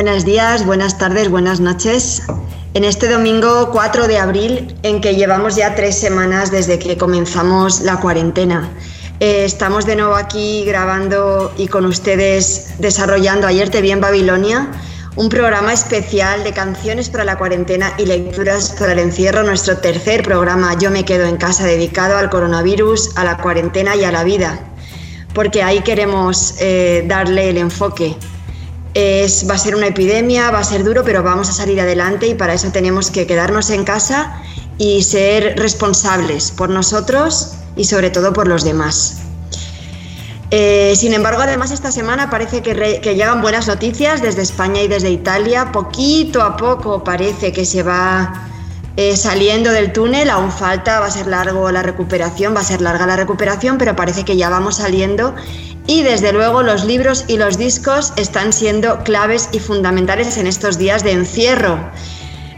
Buenos días, buenas tardes, buenas noches. En este domingo 4 de abril, en que llevamos ya tres semanas desde que comenzamos la cuarentena. Eh, estamos de nuevo aquí grabando y con ustedes desarrollando Ayer te vi en Babilonia, un programa especial de canciones para la cuarentena y lecturas para el encierro, nuestro tercer programa Yo me quedo en casa dedicado al coronavirus, a la cuarentena y a la vida, porque ahí queremos eh, darle el enfoque va a ser una epidemia, va a ser duro, pero vamos a salir adelante y para eso tenemos que quedarnos en casa y ser responsables por nosotros y sobre todo por los demás. Eh, sin embargo, además esta semana parece que, llegan buenas noticias desde España y desde Italia. Poquito a poco parece que se va eh, saliendo del túnel, aún falta, va a ser largo la recuperación, va a ser larga la recuperación, pero parece que ya vamos saliendo y desde luego los libros y los discos están siendo claves y fundamentales en estos días de encierro.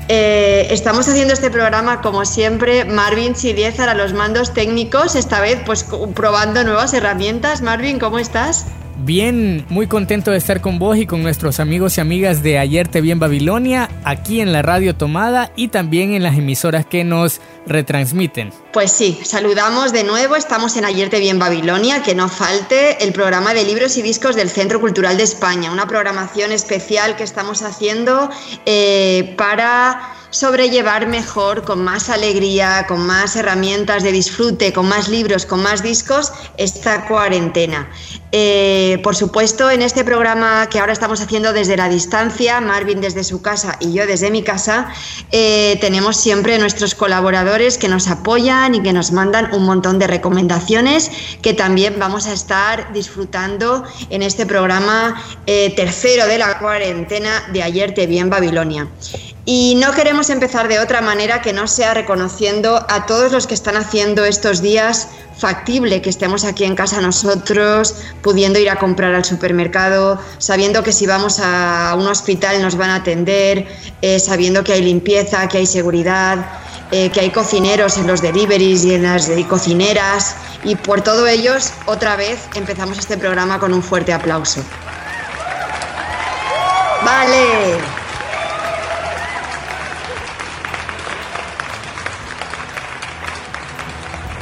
Eh, estamos haciendo este programa como siempre, Marvin Chiliezar a los mandos técnicos, esta vez pues probando nuevas herramientas. Marvin, ¿cómo estás? Bien, muy contento de estar con vos y con nuestros amigos y amigas de Ayer Te Vi en Babilonia, aquí en la Radio Tomada y también en las emisoras que nos retransmiten. Pues sí, saludamos de nuevo, estamos en Ayer Te Vi en Babilonia, que no falte el programa de libros y discos del Centro Cultural de España, una programación especial que estamos haciendo eh, para sobrellevar mejor, con más alegría, con más herramientas de disfrute, con más libros, con más discos, esta cuarentena. Eh, por supuesto, en este programa que ahora estamos haciendo desde la distancia, Marvin desde su casa y yo desde mi casa, eh, tenemos siempre nuestros colaboradores que nos apoyan y que nos mandan un montón de recomendaciones que también vamos a estar disfrutando en este programa eh, tercero de la cuarentena de ayer te vi en Babilonia. Y no queremos empezar de otra manera que no sea reconociendo a todos los que están haciendo estos días factible que estemos aquí en casa nosotros, pudiendo ir a comprar al supermercado, sabiendo que si vamos a un hospital nos van a atender, eh, sabiendo que hay limpieza, que hay seguridad, eh, que hay cocineros en los deliveries y en las cocineras. Y por todo ellos, otra vez empezamos este programa con un fuerte aplauso. Vale.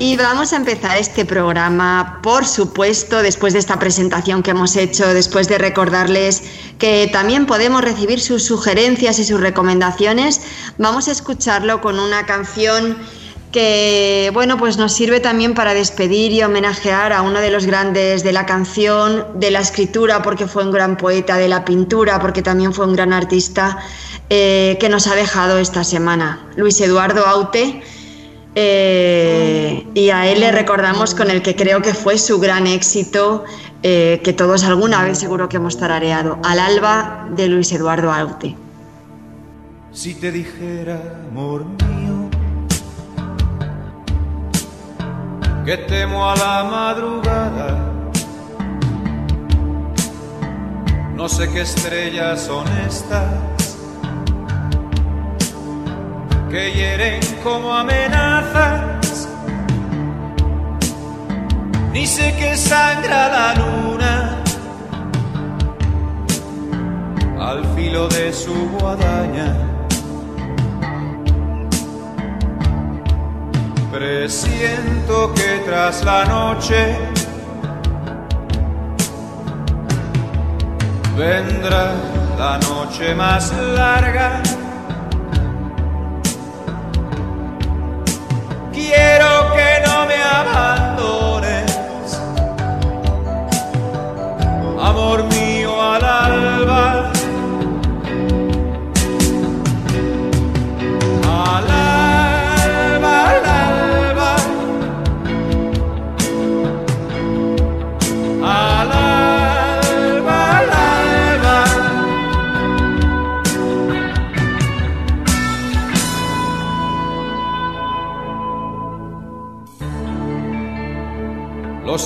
Y vamos a empezar este programa, por supuesto, después de esta presentación que hemos hecho, después de recordarles que también podemos recibir sus sugerencias y sus recomendaciones, vamos a escucharlo con una canción que bueno, pues nos sirve también para despedir y homenajear a uno de los grandes de la canción, de la escritura, porque fue un gran poeta, de la pintura, porque también fue un gran artista, eh, que nos ha dejado esta semana, Luis Eduardo Aute eh, y a él le recordamos con el que creo que fue su gran éxito, eh, que todos alguna vez seguro que hemos tarareado, Al alba de Luis Eduardo Aute. Si te dijera, amor mío, que temo a la madrugada, no sé qué estrellas son estas que hieren como amenazas. Ni sé que sangra la luna al filo de su guadaña. Presiento que tras la noche vendrá la noche más larga quiero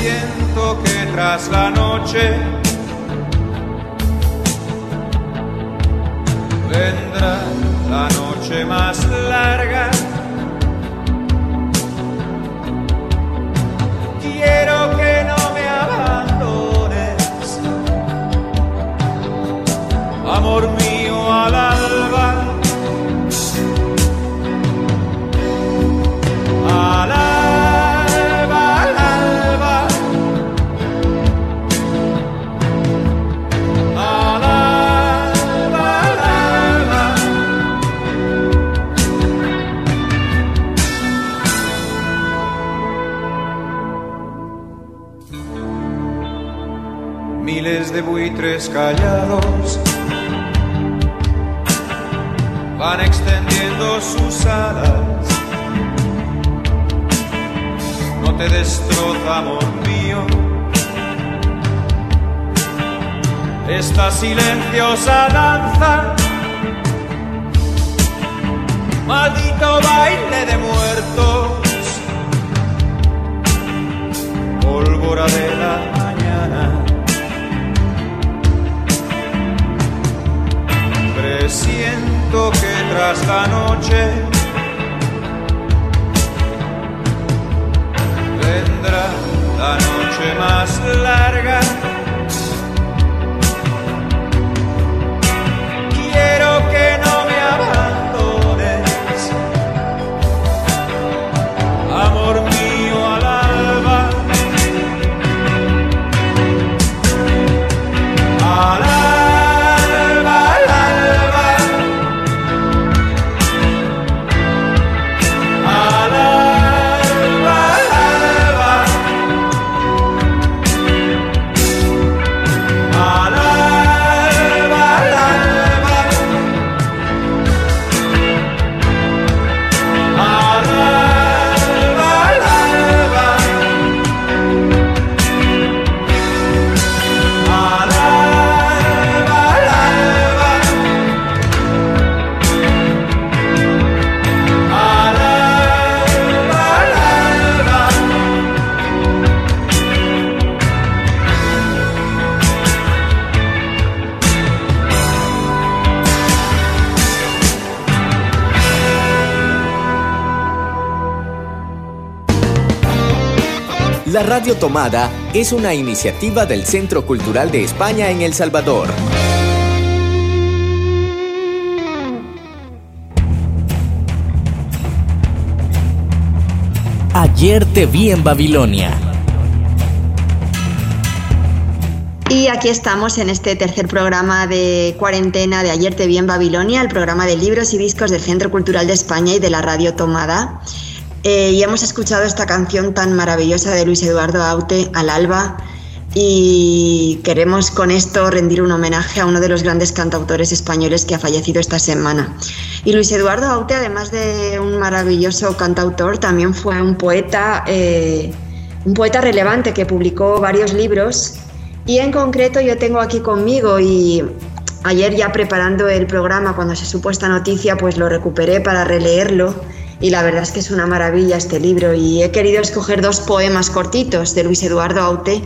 Presiento que tras la noche vendrá la noche más larga. Radio Tomada es una iniciativa del Centro Cultural de España en El Salvador. Ayer te vi en Babilonia. Y aquí estamos en este tercer programa de cuarentena de Ayer te vi en Babilonia, el programa de libros y discos del Centro Cultural de España y de la Radio Tomada. Eh, y hemos escuchado esta canción tan maravillosa de Luis Eduardo Aute, Al Alba, y queremos con esto rendir un homenaje a uno de los grandes cantautores españoles que ha fallecido esta semana. Y Luis Eduardo Aute, además de un maravilloso cantautor, también fue un poeta, eh, un poeta relevante que publicó varios libros. Y en concreto yo tengo aquí conmigo y ayer ya preparando el programa cuando se supo esta noticia, pues lo recuperé para releerlo y la verdad es que es una maravilla este libro y he querido escoger dos poemas cortitos de Luis Eduardo Aute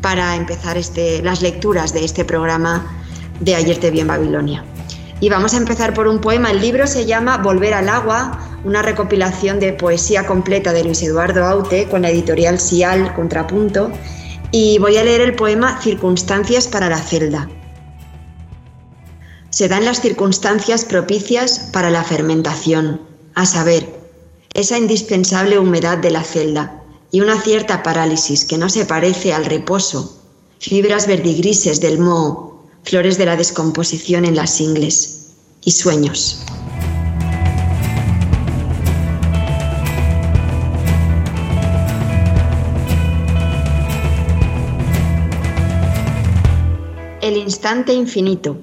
para empezar este, las lecturas de este programa de Ayer te vi en Babilonia. Y vamos a empezar por un poema. El libro se llama Volver al agua, una recopilación de poesía completa de Luis Eduardo Aute con la editorial Sial Contrapunto. Y voy a leer el poema Circunstancias para la celda. Se dan las circunstancias propicias para la fermentación, a saber, esa indispensable humedad de la celda y una cierta parálisis que no se parece al reposo, fibras verdigrises del moho, flores de la descomposición en las ingles y sueños. El instante infinito.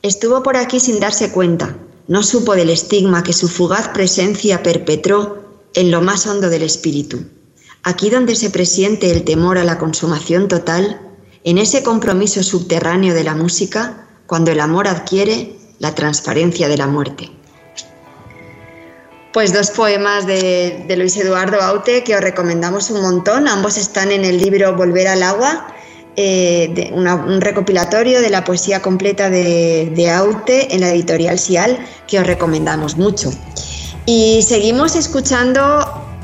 Estuvo por aquí sin darse cuenta, no supo del estigma que su fugaz presencia perpetró en lo más hondo del espíritu. Aquí donde se presiente el temor a la consumación total, en ese compromiso subterráneo de la música, cuando el amor adquiere la transparencia de la muerte. Pues dos poemas de, Luis Eduardo Aute que os recomendamos un montón. Ambos están en el libro Volver al agua, eh, un recopilatorio de la poesía completa de, de, Aute en la editorial Sial que os recomendamos mucho. Y seguimos escuchando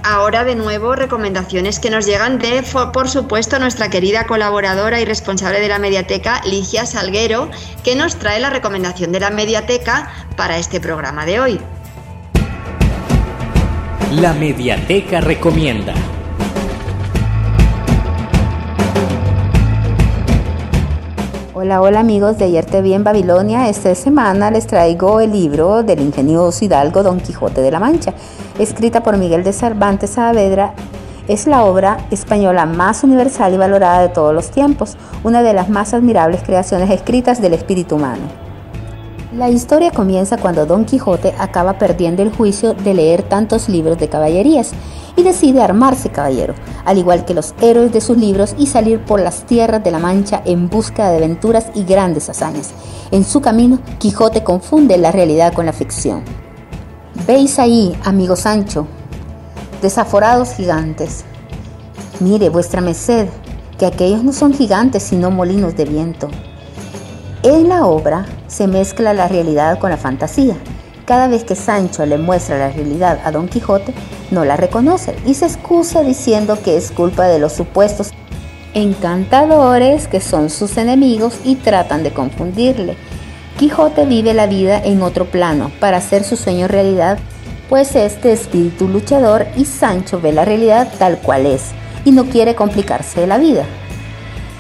ahora de nuevo recomendaciones que nos llegan de, por supuesto, nuestra querida colaboradora y responsable de la mediateca, Ligia Salguero, que nos trae la recomendación de la mediateca para este programa de hoy. La Mediateca Recomienda. Hola, hola amigos de Ayer Te Vi en Babilonia. Esta semana les traigo el libro del ingenioso hidalgo Don Quijote de la Mancha, escrita por Miguel de Cervantes Saavedra. Es la obra española más universal y valorada de todos los tiempos, una de las más admirables creaciones escritas del espíritu humano. La historia comienza cuando Don Quijote acaba perdiendo el juicio de leer tantos libros de caballerías y decide armarse caballero, al igual que los héroes de sus libros, y salir por las tierras de la Mancha en busca de aventuras y grandes hazañas. En su camino, Quijote confunde la realidad con la ficción. Veis ahí, amigo Sancho, desaforados gigantes. Mire, vuestra merced, que aquellos no son gigantes sino molinos de viento. En la obra se mezcla la realidad con la fantasía. Cada vez que Sancho le muestra la realidad a Don Quijote, no la reconoce y se excusa diciendo que es culpa de los supuestos encantadores que son sus enemigos y tratan de confundirle. Quijote vive la vida en otro plano para hacer su sueño realidad, pues este espíritu luchador y Sancho ve la realidad tal cual es y no quiere complicarse la vida.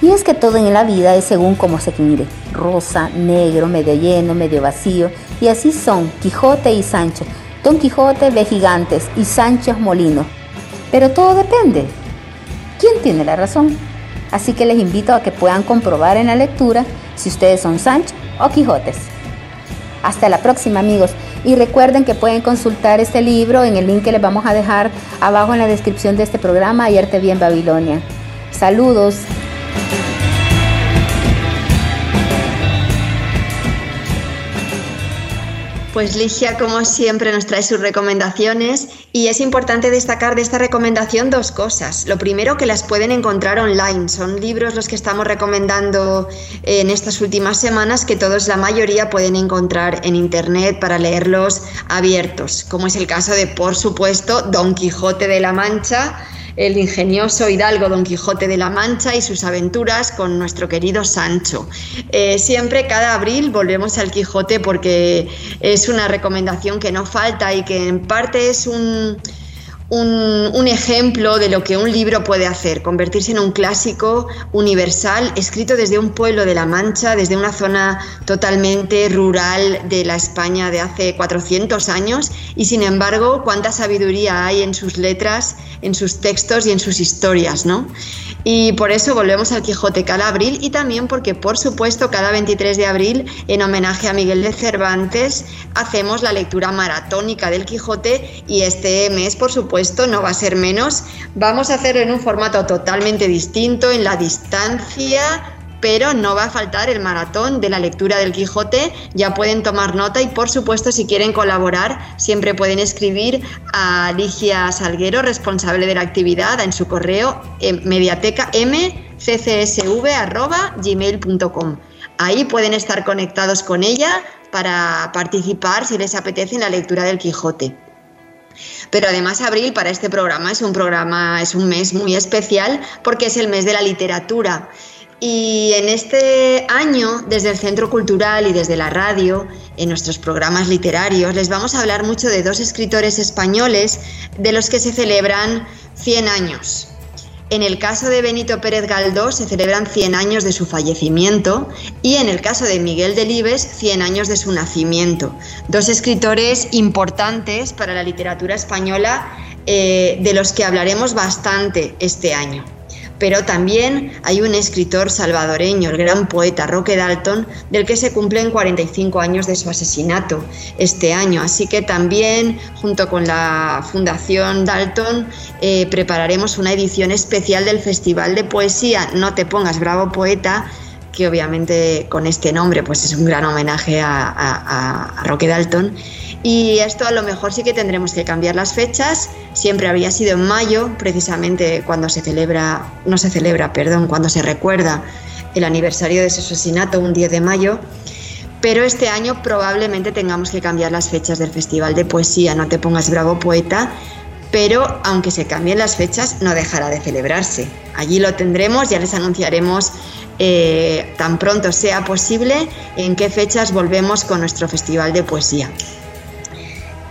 Y es que todo en la vida es según cómo se mire, rosa, negro, medio lleno, medio vacío, y así son Quijote y Sancho. Don Quijote ve gigantes y Sancho es molino. Pero todo depende. ¿Quién tiene la razón? Así que les invito a que puedan comprobar en la lectura si ustedes son Sancho o Quijotes. Hasta la próxima amigos y recuerden que pueden consultar este libro en el link que les vamos a dejar abajo en la descripción de este programa Ayer te en Babilonia. Saludos. Pues Ligia, como siempre, nos trae sus recomendaciones y es importante destacar de esta recomendación dos cosas. Lo primero, que las pueden encontrar online. Son libros los que estamos recomendando en estas últimas semanas que todos, la mayoría, pueden encontrar en Internet para leerlos abiertos, como es el caso de, por supuesto, Don Quijote de la Mancha el ingenioso hidalgo Don Quijote de la Mancha y sus aventuras con nuestro querido Sancho. Eh, siempre, cada abril, volvemos al Quijote porque es una recomendación que no falta y que en parte es un un, ejemplo de lo que un libro puede hacer, convertirse en un clásico universal, escrito desde un pueblo de La Mancha, desde una zona totalmente rural de la España de hace 400 años, y sin embargo, cuánta sabiduría hay en sus letras, en sus textos y en sus historias, ¿no? Y por eso volvemos al Quijote cada abril y también porque, por supuesto, cada 23 de abril, en homenaje a Miguel de Cervantes, hacemos la lectura maratónica del Quijote y este mes, por supuesto, esto no va a ser menos. Vamos a hacerlo en un formato totalmente distinto, en la distancia, pero no va a faltar el maratón de la lectura del Quijote. Ya pueden tomar nota y, por supuesto, si quieren colaborar, siempre pueden escribir a Ligia Salguero, responsable de la actividad, en su correo eh, mediateca mccsv.gmail.com. Ahí pueden estar conectados con ella para participar si les apetece en la lectura del Quijote. Pero además abril para este programa es un programa, es un mes muy especial porque es el mes de la literatura. Y en este año, desde el Centro Cultural y desde la radio, en nuestros programas literarios, les vamos a hablar mucho de dos escritores españoles de los que se celebran 100 años. En el caso de Benito Pérez Galdós se celebran 100 años de su fallecimiento y en el caso de Miguel Delibes 100 años de su nacimiento. Dos escritores importantes para la literatura española eh, de los que hablaremos bastante este año. Pero también hay un escritor salvadoreño, el gran poeta Roque Dalton, del que se cumplen 45 años de su asesinato este año. Así que también, junto con la Fundación Dalton, eh, prepararemos una edición especial del Festival de Poesía No te pongas bravo poeta, que obviamente con este nombre pues es un gran homenaje a, a Roque Dalton y esto a lo mejor sí que tendremos que cambiar las fechas. Siempre había sido en mayo, precisamente cuando se celebra, no se celebra, perdón, cuando se recuerda el aniversario de ese asesinato, un 10 de mayo. Pero este año probablemente tengamos que cambiar las fechas del Festival de Poesía. No te pongas bravo, poeta. Pero aunque se cambien las fechas, no dejará de celebrarse. Allí lo tendremos, ya les anunciaremos eh, tan pronto sea posible en qué fechas volvemos con nuestro Festival de Poesía.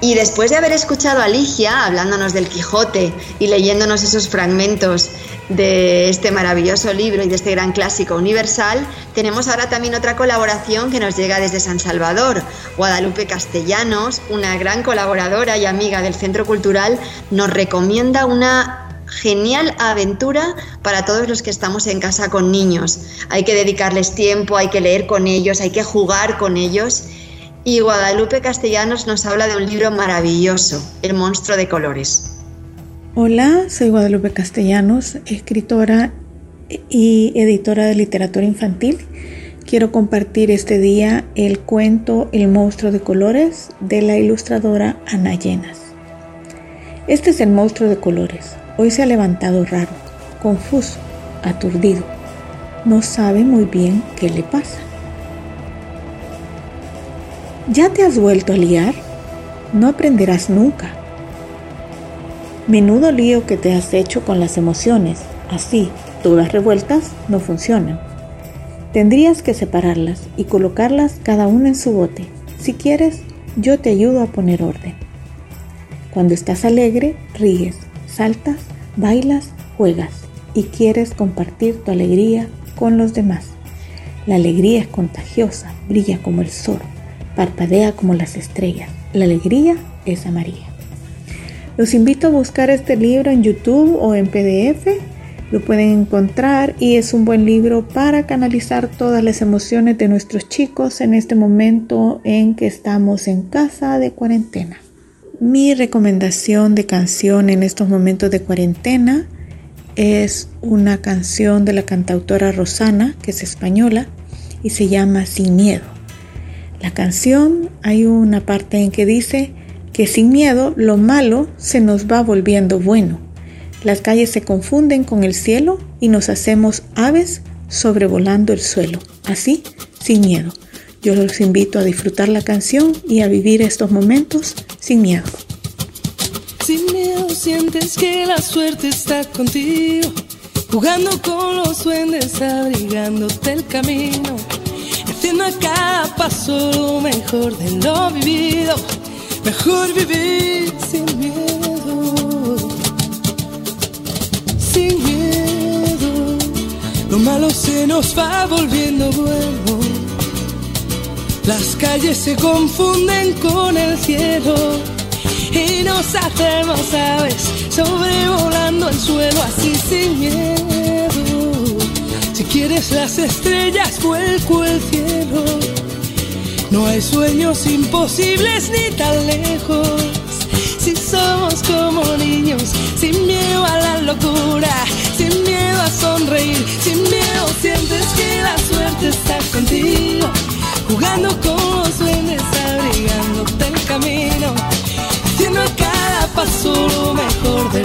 Y después de haber escuchado a Ligia hablándonos del Quijote y leyéndonos esos fragmentos de este maravilloso libro y de este gran clásico universal, tenemos ahora también otra colaboración que nos llega desde San Salvador. Guadalupe Castellanos, una gran colaboradora y amiga del Centro Cultural, nos recomienda una genial aventura para todos los que estamos en casa con niños. Hay que dedicarles tiempo, hay que leer con ellos, hay que jugar con ellos y Guadalupe Castellanos nos habla de un libro maravilloso, El monstruo de colores. Hola, soy Guadalupe Castellanos, escritora y editora de literatura infantil. Quiero compartir este día el cuento El monstruo de colores de la ilustradora Ana Llenas. Este es el monstruo de colores. Hoy se ha levantado raro, confuso, aturdido. No sabe muy bien qué le pasa. ¿Ya te has vuelto a liar? No aprenderás nunca. Menudo lío que te has hecho con las emociones. Así, todas revueltas no funcionan. Tendrías que separarlas y colocarlas cada una en su bote. Si quieres, yo te ayudo a poner orden. Cuando estás alegre, ríes, saltas, bailas, juegas y quieres compartir tu alegría con los demás. La alegría es contagiosa, brilla como el sol parpadea como las estrellas. La alegría es amarilla. Los invito a buscar este libro en YouTube o en PDF. Lo pueden encontrar y es un buen libro para canalizar todas las emociones de nuestros chicos en este momento en que estamos en casa de cuarentena. Mi recomendación de canción en estos momentos de cuarentena es una canción de la cantautora Rosana, que es española, y se llama Sin Miedo. La canción hay una parte en que dice que sin miedo lo malo se nos va volviendo bueno. Las calles se confunden con el cielo y nos hacemos aves sobrevolando el suelo. Así, sin miedo. Yo los invito a disfrutar la canción y a vivir estos momentos sin miedo. Sin miedo sientes que la suerte está contigo, jugando con los duendes, abrigándote el camino Haciendo a cada paso lo mejor de lo vivido. Mejor vivir sin miedo. Sin miedo. Lo malo se nos va volviendo bueno. Las calles se confunden con el cielo. Y nos hacemos aves sobrevolando el suelo así sin miedo. Si quieres las estrellas, vuelco el cielo. No hay sueños imposibles ni tan lejos. Si somos como niños, sin miedo a la locura, sin miedo a sonreír, sin miedo sientes que la suerte está contigo. Jugando con los duendes, abrigándote el camino, haciendo cada paso lo mejor de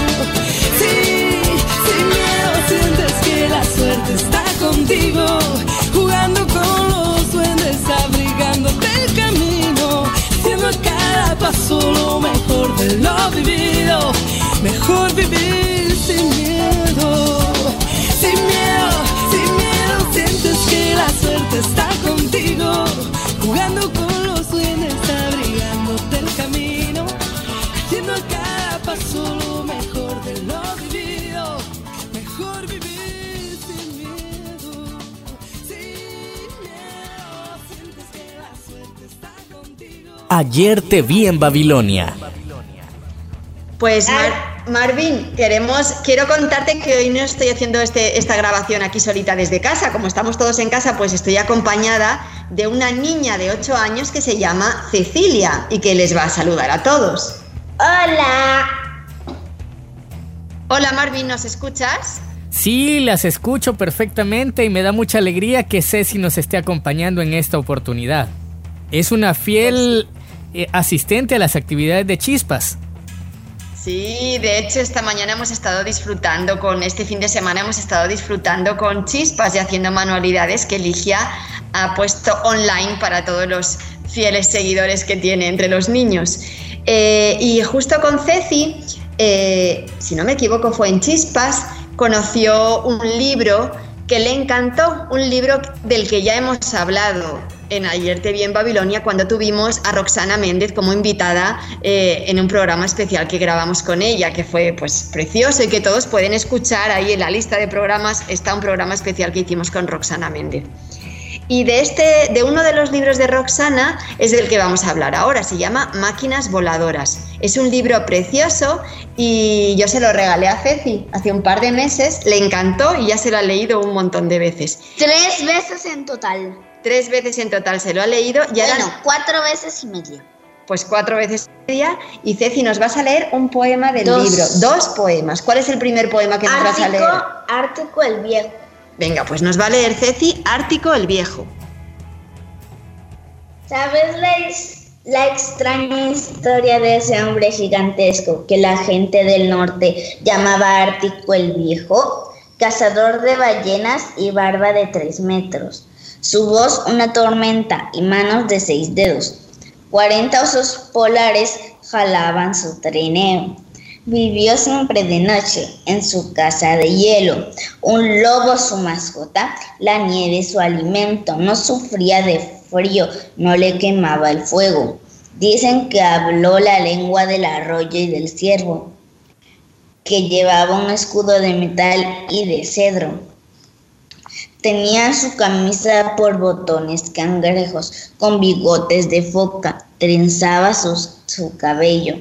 Paso lo mejor de lo vivido. Mejor vivir sin miedo. Ayer te vi en Babilonia. Pues Mar- Marvin, queremos, quiero contarte que hoy no estoy haciendo este, esta grabación aquí solita desde casa. Como estamos todos en casa, pues estoy acompañada de una niña de 8 años que se llama Cecilia y que les va a saludar a todos. Hola. Hola Marvin, ¿nos escuchas? Sí, las escucho perfectamente y me da mucha alegría que Ceci nos esté acompañando en esta oportunidad. Es una fiel eh, asistente a las actividades de Chispas. Sí, de hecho esta mañana hemos estado disfrutando con, este fin de semana hemos estado disfrutando con chispas y haciendo manualidades que Ligia ha puesto online para todos los fieles seguidores que tiene entre los niños. Eh, y justo con Ceci, eh, si no me equivoco fue en Chispas, conoció un libro que le encantó, un libro del que ya hemos hablado en Ayer te vi en Babilonia cuando tuvimos a Roxana Méndez como invitada eh, en un programa especial que grabamos con ella, que fue pues precioso y que todos pueden escuchar ahí en la lista de programas está un programa especial que hicimos con Roxana Méndez. Y de este, de uno de los libros de Roxana es del que vamos a hablar ahora. Se llama Máquinas Voladoras. Es un libro precioso y yo se lo regalé a Ceci hace un par de meses. Le encantó y ya se lo ha leído un montón de veces. Tres veces en total. Tres veces en total se lo ha leído y ahora Bueno, cuatro veces y media. pues cuatro veces y media. Y Ceci, nos vas a leer un poema del Dos. libro. Dos poemas. ¿Cuál es el primer poema que nos vas a leer? Ártico, el Viejo. Venga, pues nos va a leer Ceci Ártico el Viejo. ¿Sabes la extraña historia de ese hombre gigantesco que la gente del norte llamaba Ártico el Viejo? Cazador de ballenas y barba de tres metros. Su voz una tormenta y manos de seis dedos. 40 osos polares jalaban su trineo. Vivió siempre de noche en su casa de hielo. Un lobo su mascota, la nieve su alimento. No sufría de frío, no le quemaba el fuego. Dicen que habló la lengua del arroyo y del ciervo, que llevaba un escudo de metal y de cedro. Tenía su camisa por botones cangrejos, con bigotes de foca, trenzaba su cabello.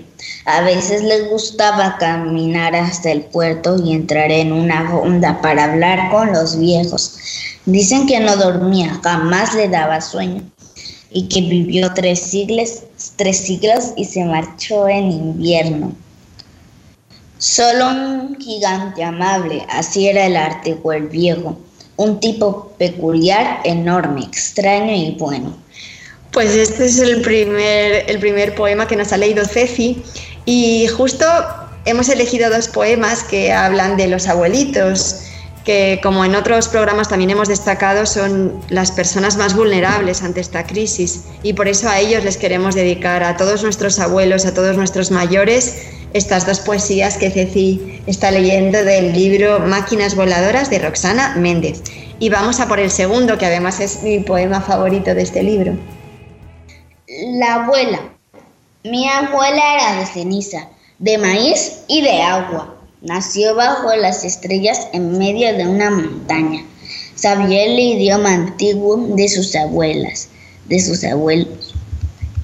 A veces le gustaba caminar hasta el puerto y entrar en una honda para hablar con los viejos. Dicen que no dormía, jamás le daba sueño y que vivió tres siglos, tres siglos y se marchó en invierno. Solo un gigante amable, así era el Ártico el Viejo, un tipo peculiar, enorme, extraño y bueno. Pues este es el primer, el primer poema que nos ha leído Ceci y justo hemos elegido dos poemas que hablan de los abuelitos, que como en otros programas también hemos destacado son las personas más vulnerables ante esta crisis y por eso a ellos les queremos dedicar a todos nuestros abuelos, a todos nuestros mayores, estas dos poesías que Ceci está leyendo del libro Máquinas Voladoras de Roxana Méndez. Y vamos a por el segundo, que además es mi poema favorito de este libro. La abuela. Mi abuela era de ceniza, de maíz y de agua. Nació bajo las estrellas en medio de una montaña. Sabía el idioma antiguo de sus abuelas, de sus abuelos.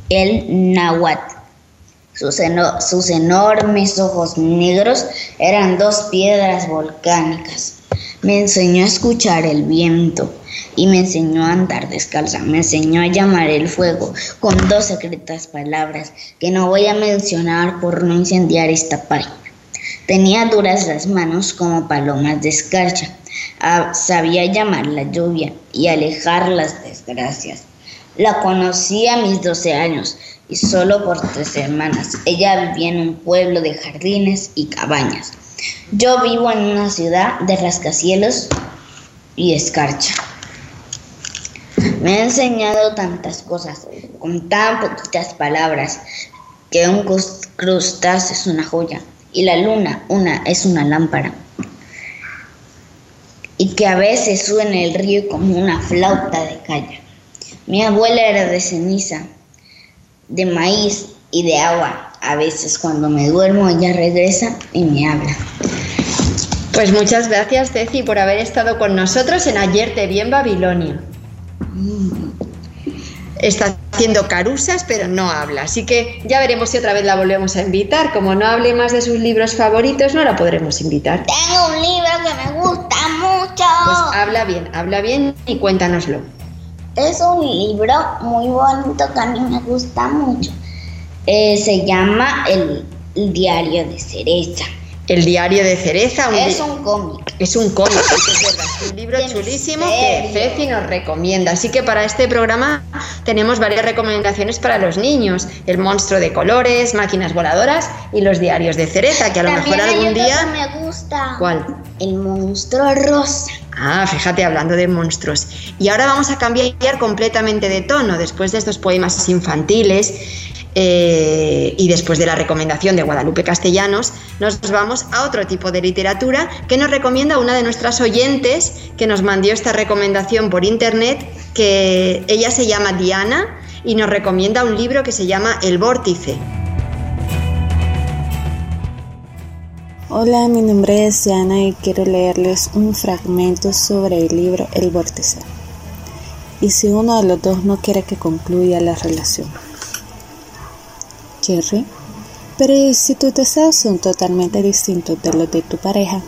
el náhuatl. Sus, enormes ojos negros eran dos piedras volcánicas. Me enseñó a escuchar el viento y me enseñó a andar descalza. Me enseñó a llamar el fuego con dos secretas palabras que no voy a mencionar por no incendiar esta página. Tenía duras las manos como palomas de escarcha. Ah, sabía llamar la lluvia y alejar las desgracias. La conocí a mis 12 años y solo por tres semanas. Ella vivía en un pueblo de jardines y cabañas. Yo vivo en una ciudad de rascacielos y escarcha. Me ha enseñado tantas cosas con tan poquitas palabras que un crustáceo es una joya y la luna una es una lámpara y que a veces sube en el río como una flauta de caña. Mi abuela era de ceniza, de maíz y de agua. A veces cuando me duermo ella regresa y me habla. Pues muchas gracias Ceci por haber estado con nosotros en Ayer te vi en Babilonia. Está haciendo carusas, pero no habla. Así que ya veremos si otra vez la volvemos a invitar. Como no hable más de sus libros favoritos, no la podremos invitar. Tengo un libro que me gusta mucho. Pues habla bien, habla bien y cuéntanoslo. Es un libro muy bonito que a mí me gusta mucho. Eh, se llama el Diario de Cereza. El diario de Cereza. es un cómic. Es un cómic, es un libro chulísimo que Ceci nos recomienda. Así que para este programa tenemos varias recomendaciones para los niños. El monstruo de colores, máquinas voladoras y los diarios de Cereza, que a lo mejor algún día... me gusta. ¿Cuál? El monstruo rosa. Ah, fíjate, hablando de monstruos. Y ahora vamos a cambiar completamente de tono. Después de estos poemas infantiles, eh, y después de la recomendación de Guadalupe Castellanos, nos vamos a otro tipo de literatura que nos recomienda una de nuestras oyentes que nos mandó esta recomendación por internet, que ella se llama Diana y nos recomienda un libro que se llama El Vórtice. Hola, mi nombre es Diana y quiero leerles un fragmento sobre el libro El Vórtice. Y si uno de los dos no quiere que concluya la relación. Jerry. Pero si tus deseos son totalmente distintos de los de tu pareja,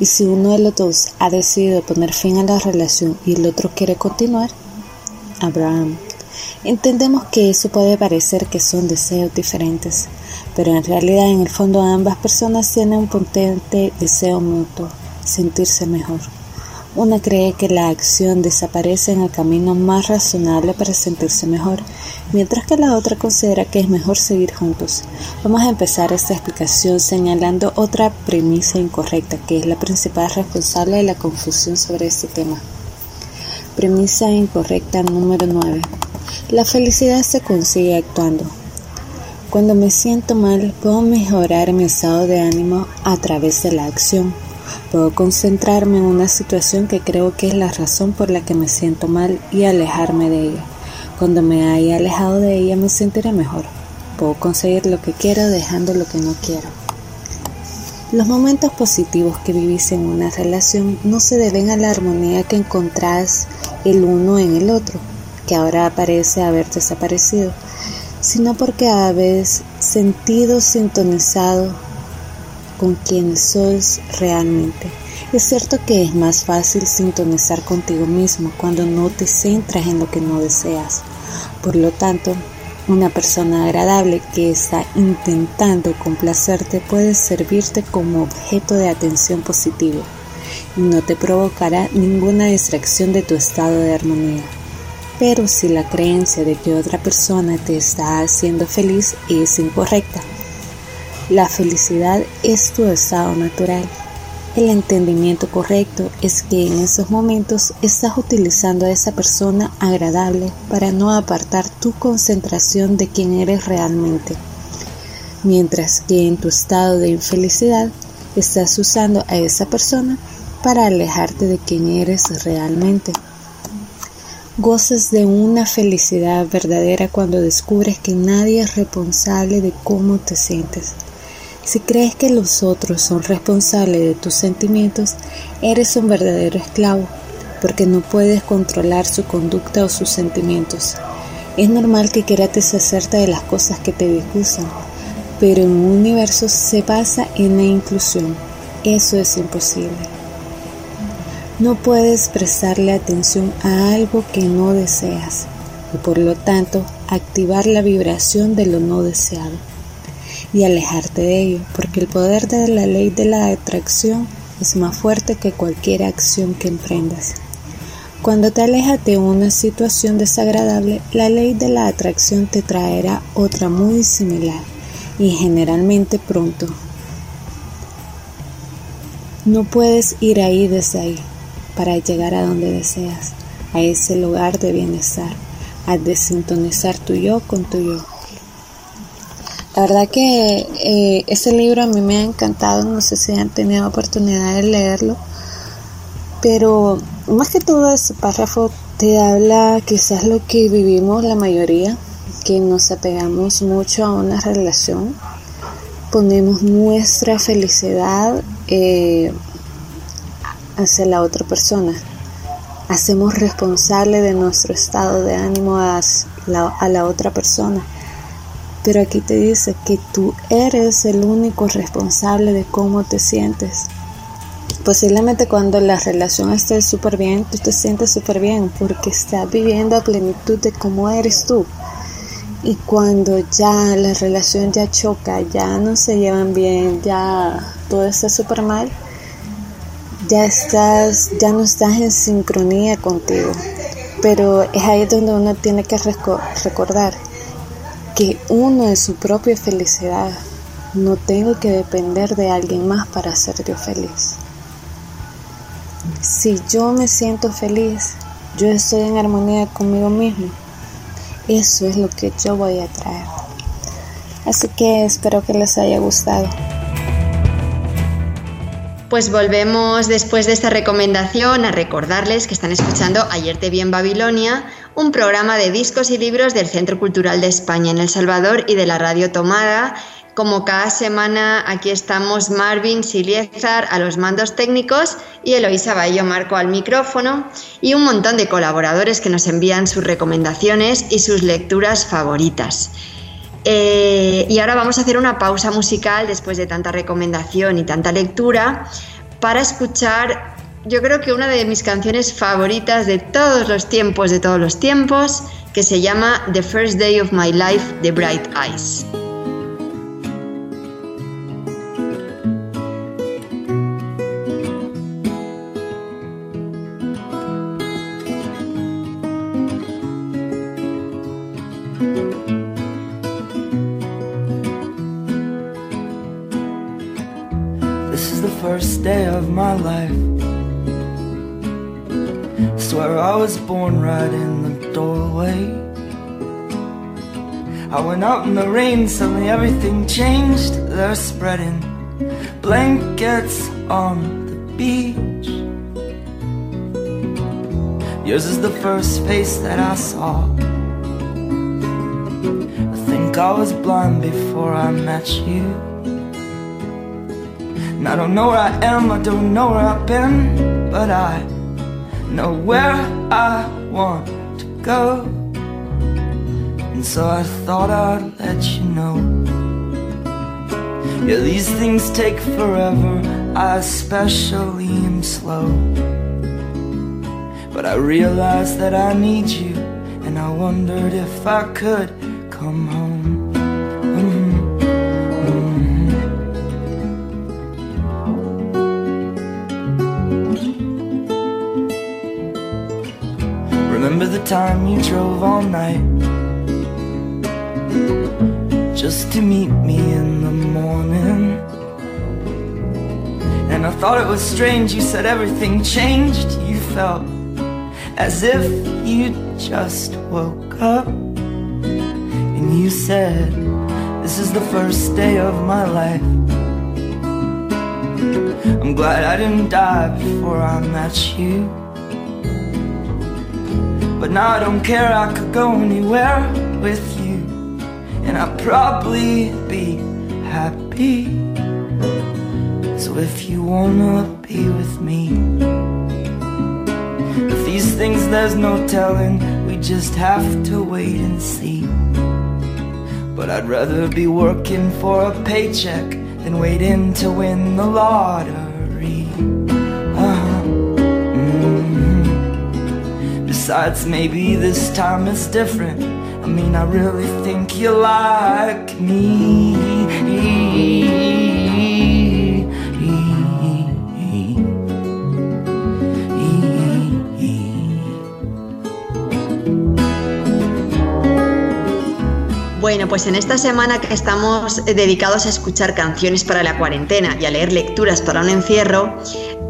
y si uno de los dos ha decidido poner fin a la relación y el otro quiere continuar, Abraham, entendemos que eso puede parecer que son deseos diferentes, pero en realidad en el fondo ambas personas tienen un potente deseo mutuo, sentirse mejor. Una cree que la acción desaparece en el camino más razonable para sentirse mejor, mientras que la otra considera que es mejor seguir juntos. Vamos a empezar esta explicación señalando otra premisa incorrecta, que es la principal responsable de la confusión sobre este tema. Premisa incorrecta número 9. La felicidad se consigue actuando. Cuando me siento mal, puedo mejorar mi estado de ánimo a través de la acción. Puedo concentrarme en una situación que creo que es la razón por la que me siento mal y alejarme de ella. Cuando me haya alejado de ella me sentiré mejor. Puedo conseguir lo que quiero dejando lo que no quiero. Los momentos positivos que vivís en una relación no se deben a la armonía que encontrás el uno en el otro, que ahora parece haber desaparecido, sino porque habéis sentido sintonizado con quien sois realmente. Es cierto que es más fácil sintonizar contigo mismo cuando no te centras en lo que no deseas. Por lo tanto, una persona agradable que está intentando complacerte puede servirte como objeto de atención positivo y no te provocará ninguna distracción de tu estado de armonía. Pero si la creencia de que otra persona te está haciendo feliz es incorrecta, la felicidad es tu estado natural. El entendimiento correcto es que en esos momentos estás utilizando a esa persona agradable para no apartar tu concentración de quien eres realmente. Mientras que en tu estado de infelicidad estás usando a esa persona para alejarte de quien eres realmente. Gozas de una felicidad verdadera cuando descubres que nadie es responsable de cómo te sientes. Si crees que los otros son responsables de tus sentimientos, eres un verdadero esclavo, porque no puedes controlar su conducta o sus sentimientos. Es normal que quieras deshacerte de las cosas que te disgustan, pero en un universo se basa en la inclusión. Eso es imposible. No puedes prestarle atención a algo que no deseas y por lo tanto activar la vibración de lo no deseado y alejarte de ello, porque el poder de la ley de la atracción es más fuerte que cualquier acción que emprendas. Cuando te alejas de una situación desagradable, la ley de la atracción te traerá otra muy similar y generalmente pronto. No puedes ir ahí desde ahí para llegar a donde deseas, a ese lugar de bienestar, a desintonizar tu yo con tu yo. La verdad que eh, ese libro a mí me ha encantado, no sé si han tenido oportunidad de leerlo, pero más que todo ese párrafo te habla quizás lo que vivimos la mayoría, que nos apegamos mucho a una relación, ponemos nuestra felicidad eh, hacia la otra persona, hacemos responsable de nuestro estado de ánimo a la otra persona pero aquí te dice que tú eres el único responsable de cómo te sientes. Posiblemente cuando la relación esté súper bien, tú te sientes súper bien porque estás viviendo a plenitud de cómo eres tú. Y cuando ya la relación ya choca, ya no se llevan bien, ya todo está súper mal, ya estás, ya no estás en sincronía contigo. Pero es ahí donde uno tiene que recordar que uno es su propia felicidad. No tengo que depender de alguien más para ser yo feliz. Si yo me siento feliz, yo estoy en armonía conmigo mismo. Eso es lo que yo voy a traer. Así que espero que les haya gustado. Pues volvemos después de esta recomendación a recordarles que están escuchando Ayer te vi en Babilonia, un programa de discos y libros del Centro Cultural de España en El Salvador y de la Radio Tomada. Como cada semana, aquí estamos Marvin Siliezar a los mandos técnicos y Eloisa Bayo Marco al micrófono y un montón de colaboradores que nos envían sus recomendaciones y sus lecturas favoritas. Eh, y ahora vamos a hacer una pausa musical después de tanta recomendación y tanta lectura para escuchar yo creo que una de mis canciones favoritas de todos los tiempos, de todos los tiempos, que se llama The First Day of My Life, The Bright Eyes. The first day of my life. swear I was born right in the doorway. I went out in the rain, suddenly everything changed. They're spreading blankets on the beach. Yours is the first face that I saw. I think I was blind before I met you. And I don't know where I am, I don't know where I've been, but I know where I want to go. And so I thought I'd let you know. Yeah, these things take forever, I especially am slow. But I realized that I need you, and I wondered if I could come home. Remember the time you drove all night Just to meet me in the morning. And I thought it was strange You said everything changed. You felt as if you just woke up And you said This is the first day of my life. I'm glad I didn't die before I met you but now I don't care, I could go anywhere with you And I'd probably be happy So if you wanna be with me With these things there's no telling We just have to wait and see. But I'd rather be working for a paycheck than waiting to win the lottery. Besides, maybe this time it's different. I mean, I really think you like me. Bueno, pues en esta semana que estamos dedicados a escuchar canciones para la cuarentena y a leer lecturas para un encierro,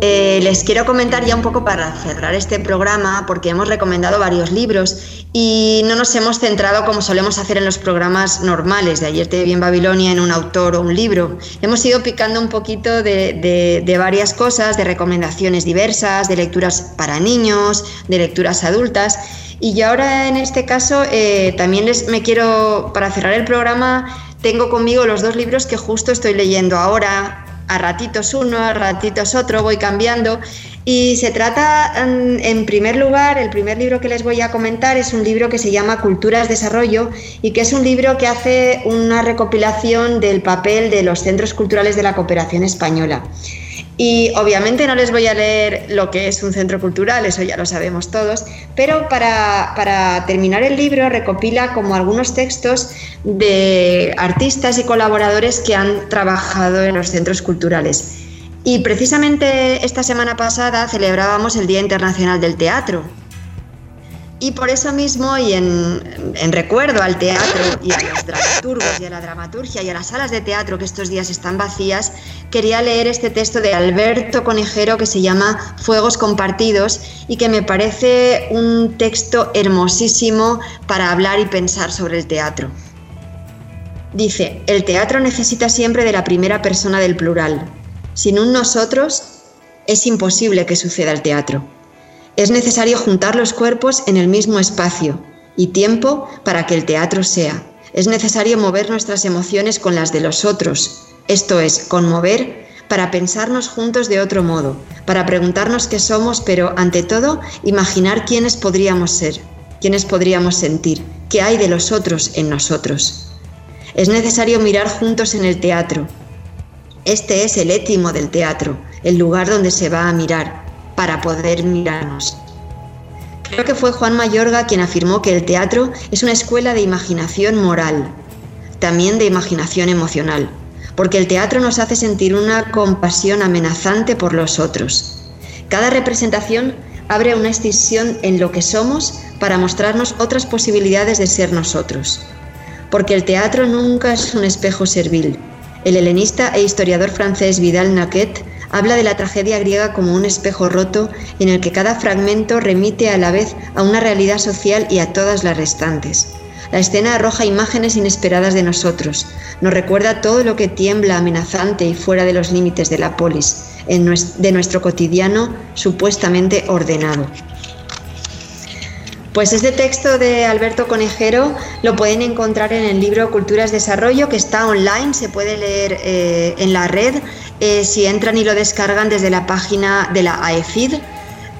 eh, les quiero comentar ya un poco para cerrar este programa, porque hemos recomendado varios libros y no nos hemos centrado como solemos hacer en los programas normales de Ayer te vi en Babilonia en un autor o un libro. Hemos ido picando un poquito de varias cosas, de recomendaciones diversas, de lecturas para niños, de lecturas adultas. Y yo ahora en este caso eh, también les me quiero, para cerrar el programa, tengo conmigo los dos libros que justo estoy leyendo ahora, a ratitos uno, a ratitos otro, voy cambiando. Y se trata, en primer lugar, el primer libro que les voy a comentar es un libro que se llama Culturas Desarrollo y que es un libro que hace una recopilación del papel de los centros culturales de la cooperación española. Y obviamente no les voy a leer lo que es un centro cultural, eso ya lo sabemos todos, pero para, terminar el libro recopila como algunos textos de artistas y colaboradores que han trabajado en los centros culturales. Y precisamente esta semana pasada celebrábamos el Día Internacional del Teatro, y por eso mismo, y en, recuerdo al teatro y a los dramaturgos y a la dramaturgia y a las salas de teatro que estos días están vacías, quería leer este texto de Alberto Conejero que se llama Fuegos Compartidos y que me parece un texto hermosísimo para hablar y pensar sobre el teatro. Dice, el teatro necesita siempre de la primera persona del plural. Sin un nosotros es imposible que suceda el teatro. Es necesario juntar los cuerpos en el mismo espacio y tiempo para que el teatro sea. Es necesario mover nuestras emociones con las de los otros, esto es, conmover para pensarnos juntos de otro modo, para preguntarnos qué somos, pero ante todo imaginar quiénes podríamos ser, quiénes podríamos sentir, qué hay de los otros en nosotros. Es necesario mirar juntos en el teatro. Este es el étimo del teatro, el lugar donde se va a mirar, para poder mirarnos. Creo que fue Juan Mayorga quien afirmó que el teatro es una escuela de imaginación moral, también de imaginación emocional, porque el teatro nos hace sentir una compasión amenazante por los otros. Cada representación abre una escisión en lo que somos para mostrarnos otras posibilidades de ser nosotros. Porque el teatro nunca es un espejo servil. El helenista e historiador francés Vidal Naquet habla de la tragedia griega como un espejo roto en el que cada fragmento remite a la vez a una realidad social y a todas las restantes. La escena arroja imágenes inesperadas de nosotros, nos recuerda todo lo que tiembla amenazante y fuera de los límites de la polis, de nuestro cotidiano supuestamente ordenado. Pues este texto de Alberto Conejero lo pueden encontrar en el libro Culturas Desarrollo, que está online, se puede leer eh, en la red. Eh, si entran y lo descargan desde la página de la AEFID,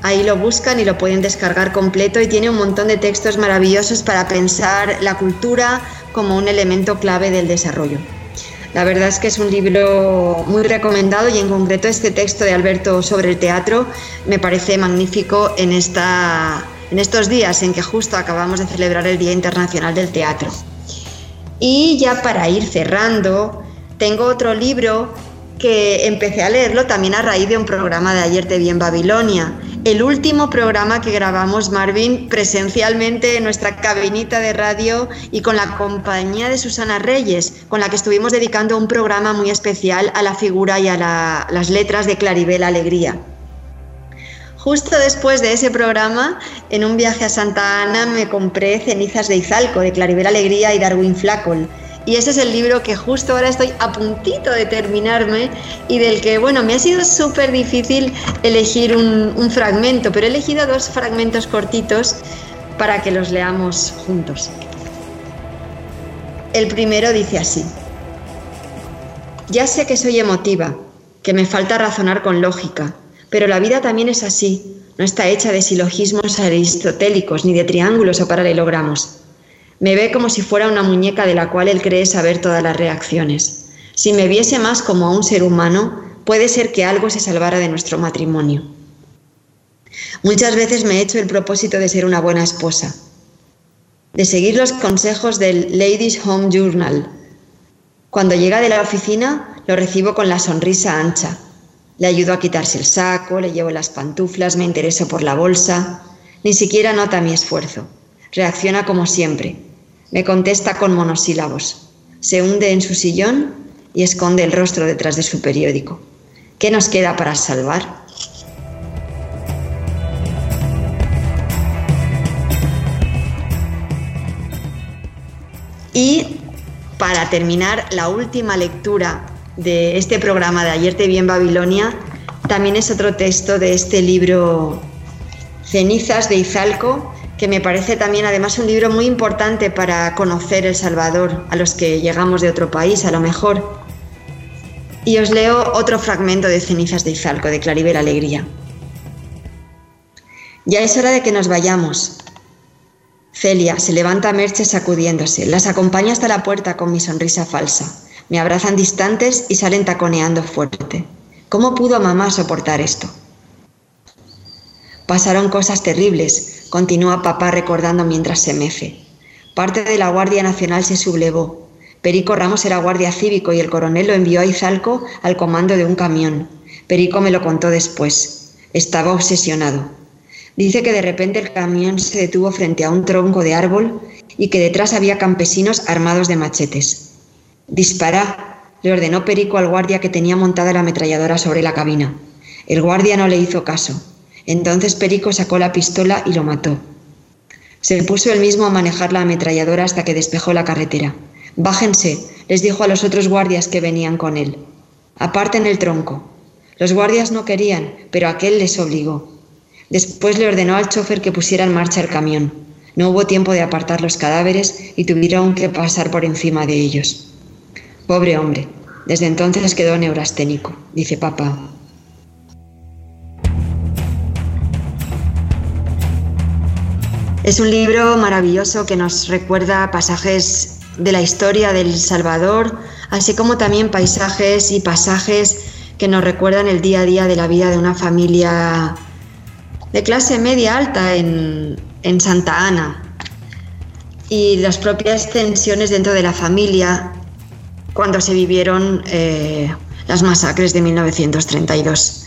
ahí lo buscan y lo pueden descargar completo y tiene un montón de textos maravillosos para pensar la cultura como un elemento clave del desarrollo. La verdad es que es un libro muy recomendado y en concreto este texto de Alberto sobre el teatro me parece magnífico en esta en estos días en que justo acabamos de celebrar el Día Internacional del Teatro. Y ya para ir cerrando, tengo otro libro que empecé a leerlo también a raíz de un programa de ayer te vi en Babilonia. El último programa que grabamos Marvin presencialmente en nuestra cabinita de radio y con la compañía de Susana Reyes, con la que estuvimos dedicando un programa muy especial a la figura y a las letras de Claribel Alegría. Justo después de ese programa, en un viaje a Santa Ana, me compré Cenizas de Izalco, de Claribel Alegría y Darwin Flacol. Y ese es el libro que justo ahora estoy a puntito de terminarme y del que, bueno, me ha sido súper difícil elegir un, un fragmento, pero he elegido dos fragmentos cortitos para que los leamos juntos. El primero dice así. Ya sé que soy emotiva, que me falta razonar con lógica pero la vida también es así, no está hecha de silogismos aristotélicos ni de triángulos o paralelogramos. Me ve como si fuera una muñeca de la cual él cree saber todas las reacciones. Si me viese más como a un ser humano, puede ser que algo se salvara de nuestro matrimonio. Muchas veces me he hecho el propósito de ser una buena esposa, de seguir los consejos del Ladies Home Journal. Cuando llega de la oficina, lo recibo con la sonrisa ancha. Le ayudo a quitarse el saco, le llevo las pantuflas, me intereso por la bolsa. Ni siquiera nota mi esfuerzo. Reacciona como siempre. Me contesta con monosílabos. Se hunde en su sillón y esconde el rostro detrás de su periódico. ¿Qué nos queda para salvar? Y para terminar, la última lectura de este programa de Ayer te vi en Babilonia también es otro texto de este libro Cenizas de Izalco, que me parece también además un libro muy importante para conocer El Salvador a los que llegamos de otro país a lo mejor. Y os leo otro fragmento de Cenizas de Izalco de Claribel Alegría. Ya es hora de que nos vayamos. Celia se levanta a Merche sacudiéndose, las acompaña hasta la puerta con mi sonrisa falsa. Me abrazan distantes y salen taconeando fuerte. ¿Cómo pudo mamá soportar esto? Pasaron cosas terribles, continúa papá recordando mientras se mece. Parte de la Guardia Nacional se sublevó. Perico Ramos era guardia cívico y el coronel lo envió a Izalco al comando de un camión. Perico me lo contó después. Estaba obsesionado. Dice que de repente el camión se detuvo frente a un tronco de árbol y que detrás había campesinos armados de machetes. Dispara, le ordenó Perico al guardia que tenía montada la ametralladora sobre la cabina. El guardia no le hizo caso. Entonces Perico sacó la pistola y lo mató. Se puso él mismo a manejar la ametralladora hasta que despejó la carretera. Bájense, les dijo a los otros guardias que venían con él. Aparten el tronco. Los guardias no querían, pero aquel les obligó. Después le ordenó al chofer que pusiera en marcha el camión. No hubo tiempo de apartar los cadáveres y tuvieron que pasar por encima de ellos. Pobre hombre, desde entonces quedó neurasténico, dice papá. Es un libro maravilloso que nos recuerda pasajes de la historia del Salvador, así como también paisajes y pasajes que nos recuerdan el día a día de la vida de una familia de clase media alta en, en Santa Ana y las propias tensiones dentro de la familia cuando se vivieron eh, las masacres de 1932.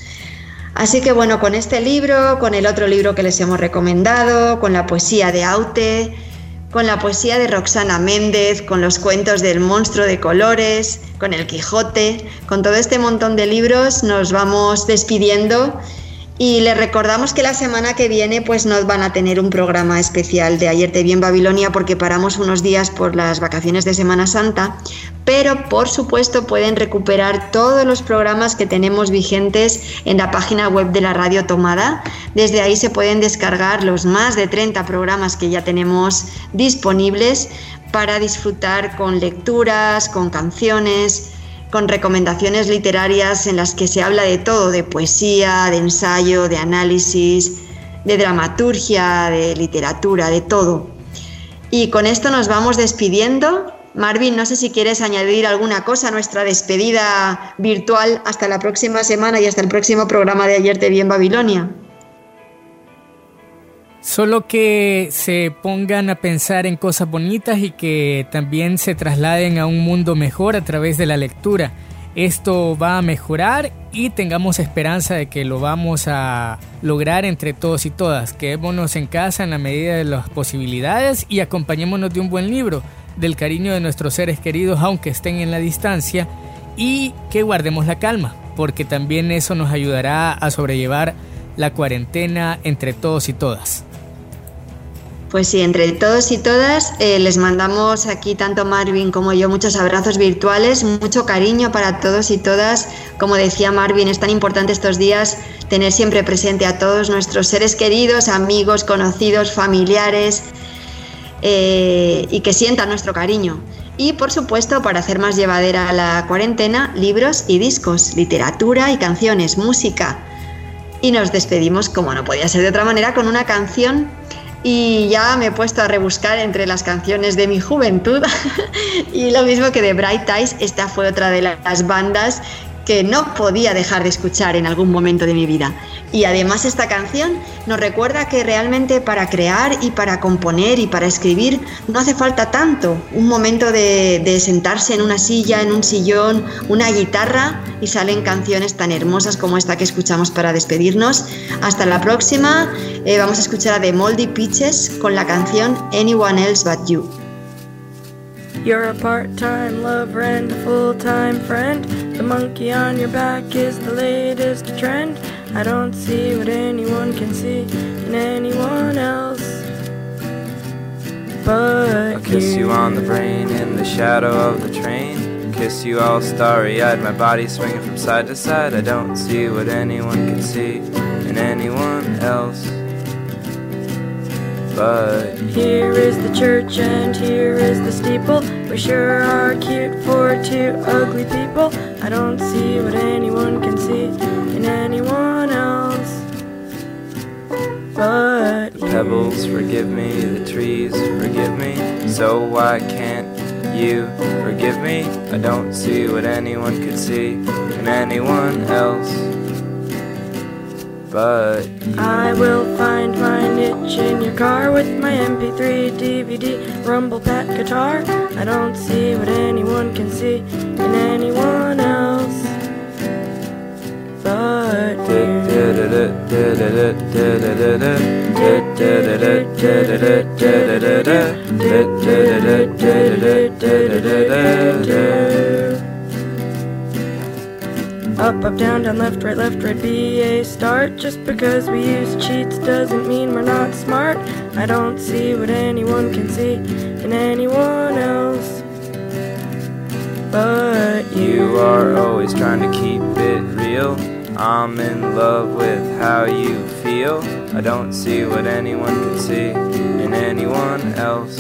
Así que bueno, con este libro, con el otro libro que les hemos recomendado, con la poesía de Aute, con la poesía de Roxana Méndez, con los cuentos del monstruo de colores, con el Quijote, con todo este montón de libros nos vamos despidiendo y les recordamos que la semana que viene pues nos van a tener un programa especial de Ayer te vi en Babilonia porque paramos unos días por las vacaciones de Semana Santa, pero por supuesto pueden recuperar todos los programas que tenemos vigentes en la página web de la Radio Tomada. Desde ahí se pueden descargar los más de 30 programas que ya tenemos disponibles para disfrutar con lecturas, con canciones, con recomendaciones literarias en las que se habla de todo, de poesía, de ensayo, de análisis, de dramaturgia, de literatura, de todo. Y con esto nos vamos despidiendo. Marvin, no sé si quieres añadir alguna cosa a nuestra despedida virtual hasta la próxima semana y hasta el próximo programa de Ayer te vi en Babilonia. Solo que se pongan a pensar en cosas bonitas y que también se trasladen a un mundo mejor a través de la lectura. Esto va a mejorar y tengamos esperanza de que lo vamos a lograr entre todos y todas. Quedémonos en casa en la medida de las posibilidades y acompañémonos de un buen libro, del cariño de nuestros seres queridos aunque estén en la distancia y que guardemos la calma, porque también eso nos ayudará a sobrellevar la cuarentena entre todos y todas. Pues sí, entre todos y todas eh, les mandamos aquí tanto Marvin como yo muchos abrazos virtuales, mucho cariño para todos y todas. Como decía Marvin, es tan importante estos días tener siempre presente a todos nuestros seres queridos, amigos, conocidos, familiares eh, y que sientan nuestro cariño. Y por supuesto, para hacer más llevadera la cuarentena, libros y discos, literatura y canciones, música Y nos despedimos, como no podía ser de otra manera, con una canción y ya me he puesto a rebuscar entre las canciones de mi juventud. Y lo mismo que de Bright Eyes, esta fue otra de las bandas que no podía dejar de escuchar en algún momento de mi vida. Y además esta canción nos recuerda que realmente para crear y para componer y para escribir no hace falta tanto. Un momento de, sentarse en una silla, en un sillón, una guitarra y salen canciones tan hermosas como esta que escuchamos para despedirnos. Hasta la próxima. Eh, vamos a escuchar a The Moldy Peaches con la canción Anyone Else But You. You're a part-time lover and a full-time friend. The monkey on your back is the latest trend. I don't see what anyone can see in anyone else. But I'll kiss you. on the brain in the shadow of the train. Kiss you all starry-eyed, my body swinging from side to side. I don't see what anyone can see in anyone else. But here is the church and here is the steeple. We sure are cute for two ugly people. I don't see what anyone can see in anyone else. But the pebbles forgive me, the trees forgive me. So why can't you forgive me? I don't see what anyone could see in anyone else but I will find my niche in your car with my MP3, DVD, rumble pack guitar. I don't see what anyone can see in anyone else. But you. Up, up, down, down, left, right, left, right, be a start. Just because we use cheats doesn't mean we're not smart. I don't see what anyone can see in anyone else. But you are always trying to keep it real. I'm in love with how you feel. I don't see what anyone can see in anyone else.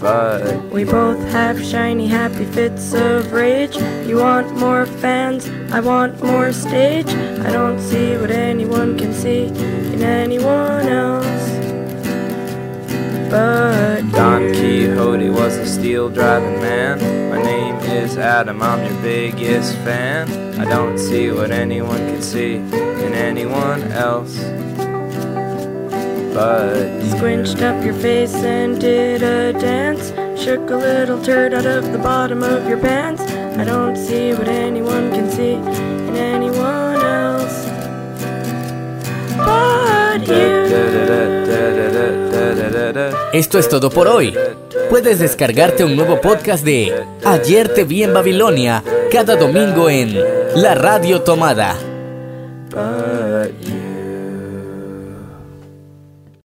But we both have shiny, happy fits of rage. You want more fans, I want more stage. I don't see what anyone can see in anyone else. But Don Quixote was a steel driving man. My name is Adam, I'm your biggest fan. I don't see what anyone can see in anyone else but squinched up your face and did a dance. Shook a little turd out of the bottom of your pants. I don't see what anyone can see in anyone else. But you. Esto es todo por hoy. Puedes descargarte un nuevo podcast de Ayer te vi en Babilonia cada domingo en La Radio Tomada. But